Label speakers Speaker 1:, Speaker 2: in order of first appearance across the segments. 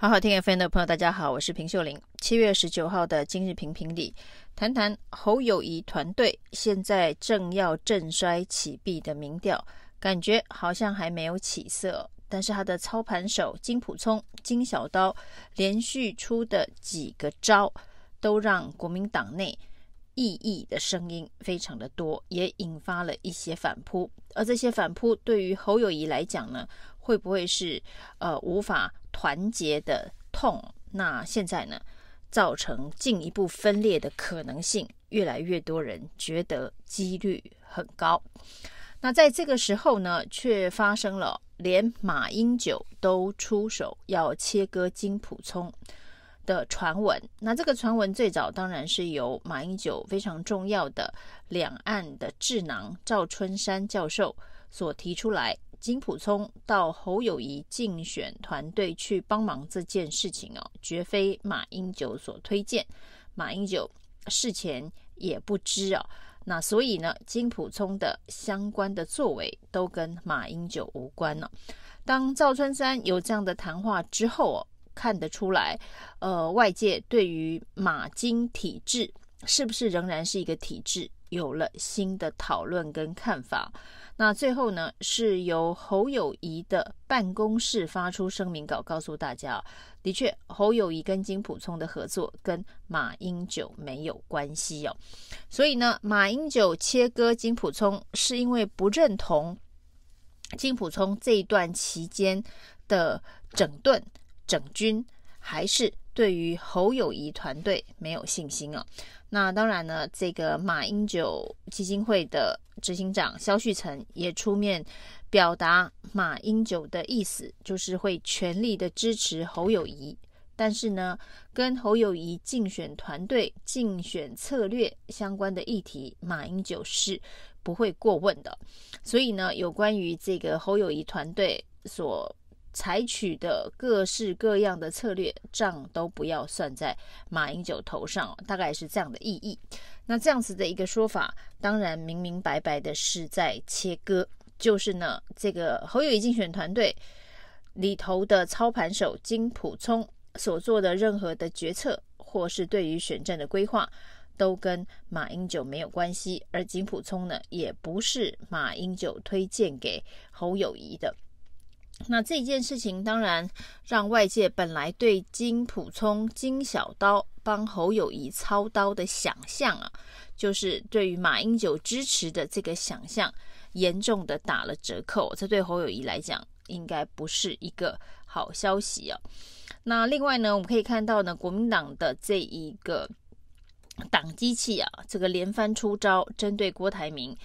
Speaker 1: 好好听 FM 的朋友，大家好，我是平秀玲。七月十九号的今日评评里，谈谈侯友谊团队现在正要振衰起弊的民调，感觉好像还没有起色。但是他的操盘手金普聪、金小刀连续出的几个招，都让国民党内异议的声音非常的多，也引发了一些反扑。而这些反扑对于侯友谊来讲呢，会不会是呃无法？团结的痛，那现在呢，造成进一步分裂的可能性，越来越多人觉得几率很高。那在这个时候呢，却发生了连马英九都出手要切割金溥聪的传闻。那这个传闻最早当然是由马英九非常重要的两岸的智囊赵春山教授所提出来。金溥聪到侯友宜竞选团队去帮忙这件事情哦，绝非马英九所推荐，马英九事前也不知哦。那所以呢，金溥聪的相关的作为都跟马英九无关呢。当赵春山有这样的谈话之后哦，看得出来，呃，外界对于马金体制是不是仍然是一个体制，有了新的讨论跟看法。那最后呢，是由侯友宜的办公室发出声明稿，告诉大家，的确，侯友宜跟金溥聪的合作跟马英九没有关系哦。所以呢，马英九切割金溥聪，是因为不认同金溥聪这一段期间的整顿整军，还是对于侯友谊团队没有信心哦？那当然呢，这个马英九基金会的执行长萧旭岑也出面表达马英九的意思，就是会全力的支持侯友谊，但是呢，跟侯友谊竞选团队、竞选策略相关的议题，马英九是不会过问的。所以呢，有关于这个侯友谊团队所采取的各式各样的策略，账都不要算在马英九头上，大概是这样的意义。那这样子的一个说法，当然明明白白的是在切割，就是呢，这个侯友谊竞选团队里头的操盘手金普聪所做的任何的决策，或是对于选战的规划，都跟马英九没有关系，而金普聪呢，也不是马英九推荐给侯友谊的。那这件事情当然让外界本来对金普聪、金小刀帮侯友宜操刀的想象啊，就是对于马英九支持的这个想象，严重的打了折扣。这对侯友宜来讲，应该不是一个好消息啊。那另外呢，我们可以看到呢，国民党的这一个党机器啊，这个连番出招，针对郭台铭。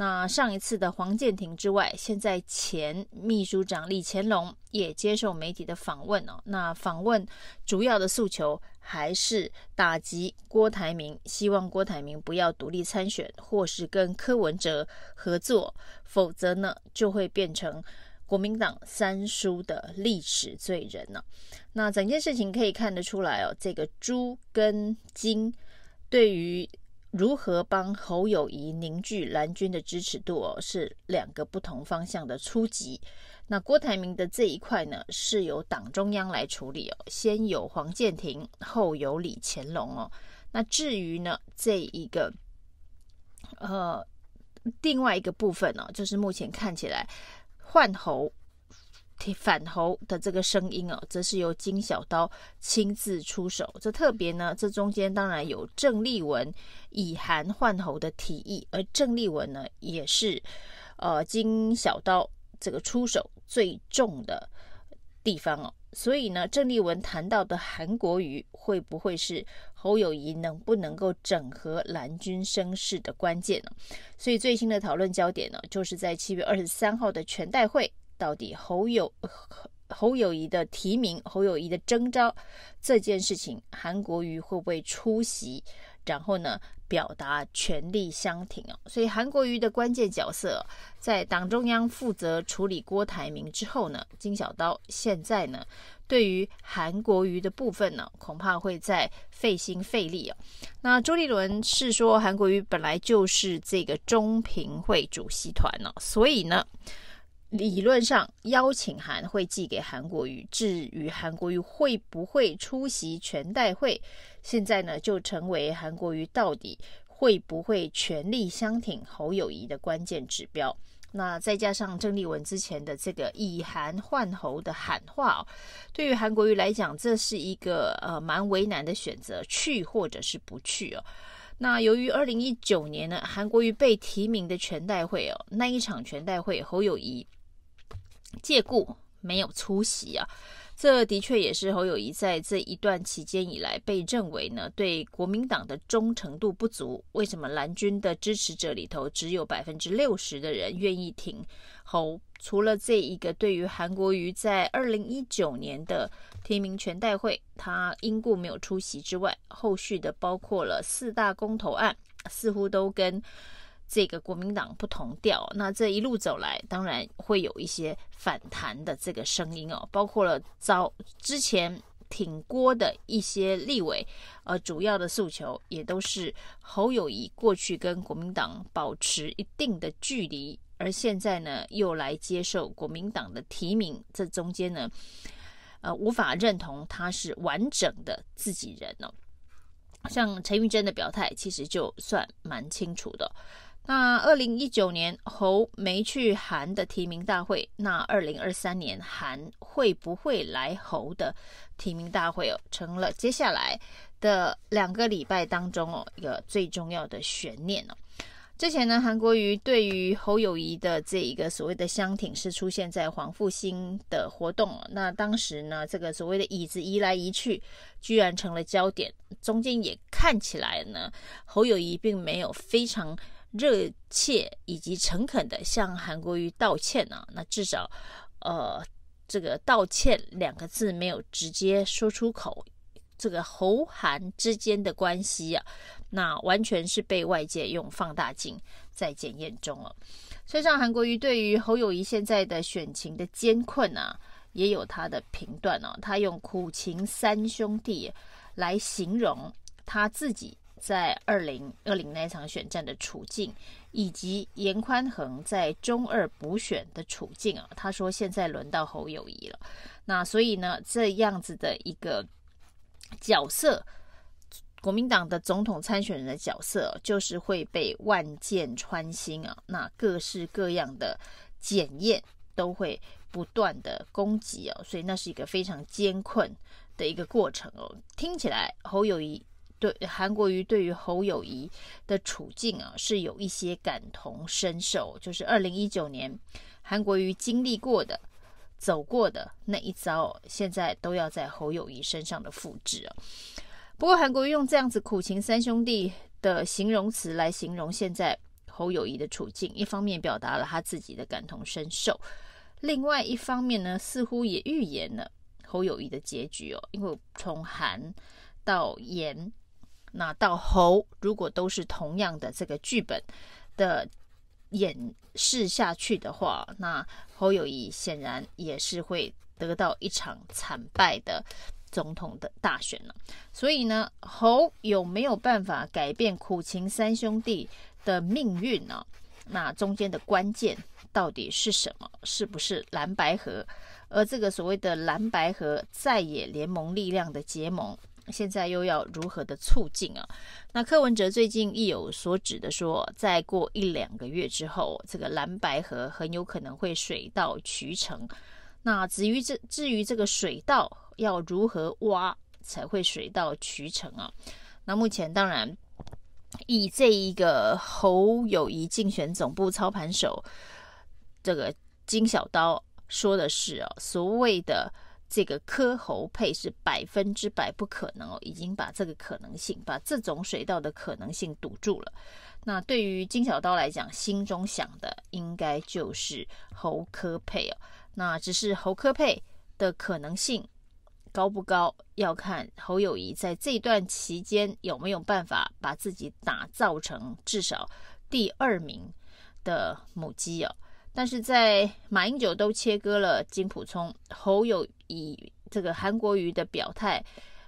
Speaker 1: 那上一次的黄建庭之外，现在前秘书长李乾龙也接受媒体的访问哦。那访问主要的诉求还是打击郭台铭，希望郭台铭不要独立参选，或是跟柯文哲合作，否则呢就会变成国民党三叔的历史罪人呢。那整件事情可以看得出来哦，这个朱跟金对于。如何帮侯友谊凝聚蓝军的支持度哦，是两个不同方向的初级。那郭台铭的这一块呢，是由党中央来处理哦，先有黄建庭，后有李乾龙哦。那至于呢，这一个呃另外一个部分呢、哦，就是目前看起来换侯。反侯的这个声音哦，则是由金小刀亲自出手。这特别呢，这中间当然有郑丽文以韩换侯的提议，而郑丽文呢，也是呃金小刀这个出手最重的地方哦。所以呢，郑丽文谈到的韩国瑜会不会是侯友谊能不能够整合蓝军声势的关键呢？所以最新的讨论焦点呢，就是在七月二十三号的全代会。到底侯友侯友谊的提名，侯友谊的征召这件事情，韩国瑜会不会出席？然后呢，表达全力相挺哦。所以韩国瑜的关键角色在党中央负责处理郭台铭之后呢，金小刀现在呢，对于韩国瑜的部分呢，恐怕会再费心费力哦。那周立伦是说，韩国瑜本来就是这个中评会主席团呢，所以呢。理论上邀请函会寄给韩国瑜，至于韩国瑜会不会出席全代会，现在呢就成为韩国瑜到底会不会全力相挺侯友宜的关键指标。那再加上郑丽文之前的这个以韩换侯的喊话，对于韩国瑜来讲，这是一个呃蛮为难的选择，去或者是不去哦。那由于二零一九年呢，韩国瑜被提名的全代会哦，那一场全代会侯友宜。借故没有出席啊，这的确也是侯友谊在这一段期间以来被认为呢，对国民党的忠诚度不足。为什么蓝军的支持者里头只有百分之六十的人愿意挺侯？除了这一个对于韩国瑜在二零一九年的提名全代会，他因故没有出席之外，后续的包括了四大公投案，似乎都跟。这个国民党不同调，那这一路走来，当然会有一些反弹的这个声音哦，包括了早之前挺郭的一些立委，呃，主要的诉求也都是侯友宜过去跟国民党保持一定的距离，而现在呢又来接受国民党的提名，这中间呢，呃，无法认同他是完整的自己人哦。像陈玉珍的表态，其实就算蛮清楚的。那二零一九年侯没去韩的提名大会，那二零二三年韩会不会来侯的提名大会哦，成了接下来的两个礼拜当中哦一个最重要的悬念哦。之前呢，韩国瑜对于侯友宜的这一个所谓的相挺是出现在黄复兴的活动，那当时呢，这个所谓的椅子移来移去，居然成了焦点，中间也看起来呢，侯友宜并没有非常。热切以及诚恳的向韩国瑜道歉呢、啊？那至少，呃，这个道歉两个字没有直接说出口，这个侯韩之间的关系啊，那完全是被外界用放大镜在检验中了。所以，上韩国瑜对于侯友谊现在的选情的艰困啊，也有他的评断哦、他用“苦情三兄弟”来形容他自己。在二零二零那场选战的处境，以及严宽恒在中二补选的处境啊，他说现在轮到侯友谊了。那所以呢，这样子的一个角色，国民党的总统参选人的角色，就是会被万箭穿心啊。那各式各样的检验都会不断的攻击哦，所以那是一个非常艰困的一个过程哦。听起来侯友谊。对韩国瑜对于侯友宜的处境啊，是有一些感同身受，就是二零一九年韩国瑜经历过的、走过的那一遭，现在都要在侯友宜身上的复制啊。不过韩国瑜用这样子“苦情三兄弟”的形容词来形容现在侯友宜的处境，一方面表达了他自己的感同身受，另外一方面呢，似乎也预言了侯友宜的结局哦，因为从韩到颜。那到侯，如果都是同样的这个剧本的演示下去的话，那侯友谊显然也是会得到一场惨败的总统的大选了。所以呢，侯有没有办法改变苦情三兄弟的命运呢？那中间的关键到底是什么？是不是蓝白河？而这个所谓的蓝白河在野联盟力量的结盟？现在又要如何的促进啊？那柯文哲最近意有所指的说，再过一两个月之后，这个蓝白合很有可能会水到渠成。那至于这至于这个水稻要如何挖才会水到渠成啊？那目前当然以这一个侯友宜竞选总部操盘手这个金小刀说的是啊，所谓的。这个柯侯配是百分之百不可能哦，已经把这个可能性，把这种水稻的可能性堵住了。那对于金小刀来讲，心中想的应该就是侯柯配哦。那只是侯柯配的可能性高不高，要看侯友宜在这段期间有没有办法把自己打造成至少第二名的母鸡哦。但是在马英九都切割了金溥聪，侯友宜这个韩国瑜的表态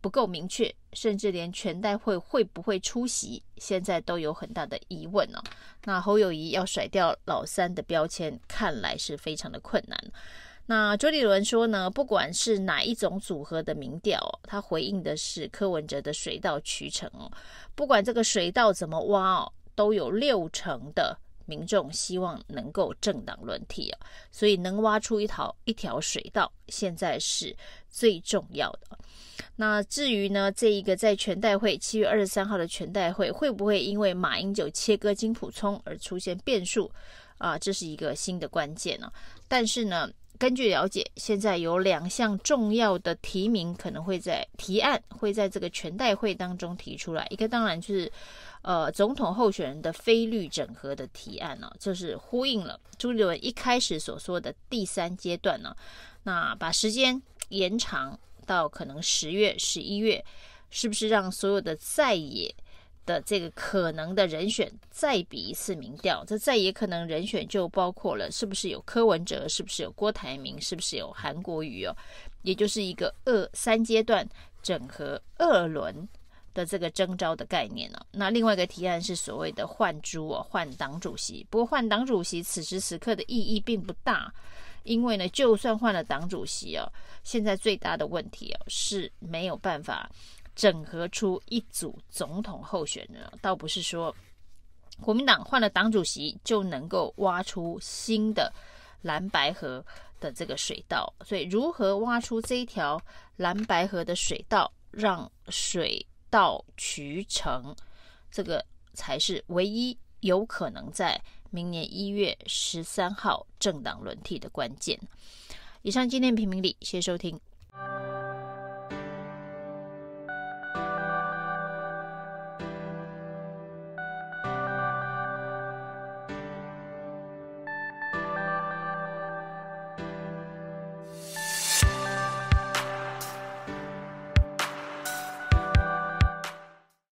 Speaker 1: 不够明确，甚至连全代会会不会出席，现在都有很大的疑问哦。那侯友宜要甩掉老三的标签，看来是非常的困难。那周立伦说呢，不管是哪一种组合的民调，他回应的是柯文哲的水到渠成哦。不管这个水道怎么挖哦，都有六成的民众希望能够政党轮替啊。所以能挖出一条一条水道，现在是最重要的。那至于呢，这一个在全代会七月二十三号的全代会，会不会因为马英九切割金浦聪而出现变数啊？这是一个新的关键呢。但是呢，根据了解，现在有两项重要的提名可能会在提案会在这个全代会当中提出来。一个当然就是，呃，总统候选人的非绿整合的提案呢，就是呼应了朱立伦一开始所说的第三阶段呢，那把时间延长到可能十月、十一月，是不是让所有的在野？的这个可能的人选再比一次民调，这再也可能人选就包括了是不是有柯文哲，是不是有郭台铭，是不是有韩国瑜哦，也就是一个二三阶段整合二轮的这个征召的概念呢、哦。那另外一个提案是所谓的换猪哦，换党主席。不过换党主席此时此刻的意义并不大，因为呢，就算换了党主席哦，现在最大的问题哦是没有办法。整合出一组总统候选人，倒不是说国民党换了党主席就能够挖出新的蓝白河的这个水道，所以如何挖出这一条蓝白河的水道，让水到渠成，这个才是唯一有可能在明年一月十三号政党轮替的关键。以上今天评评理，谢谢收听。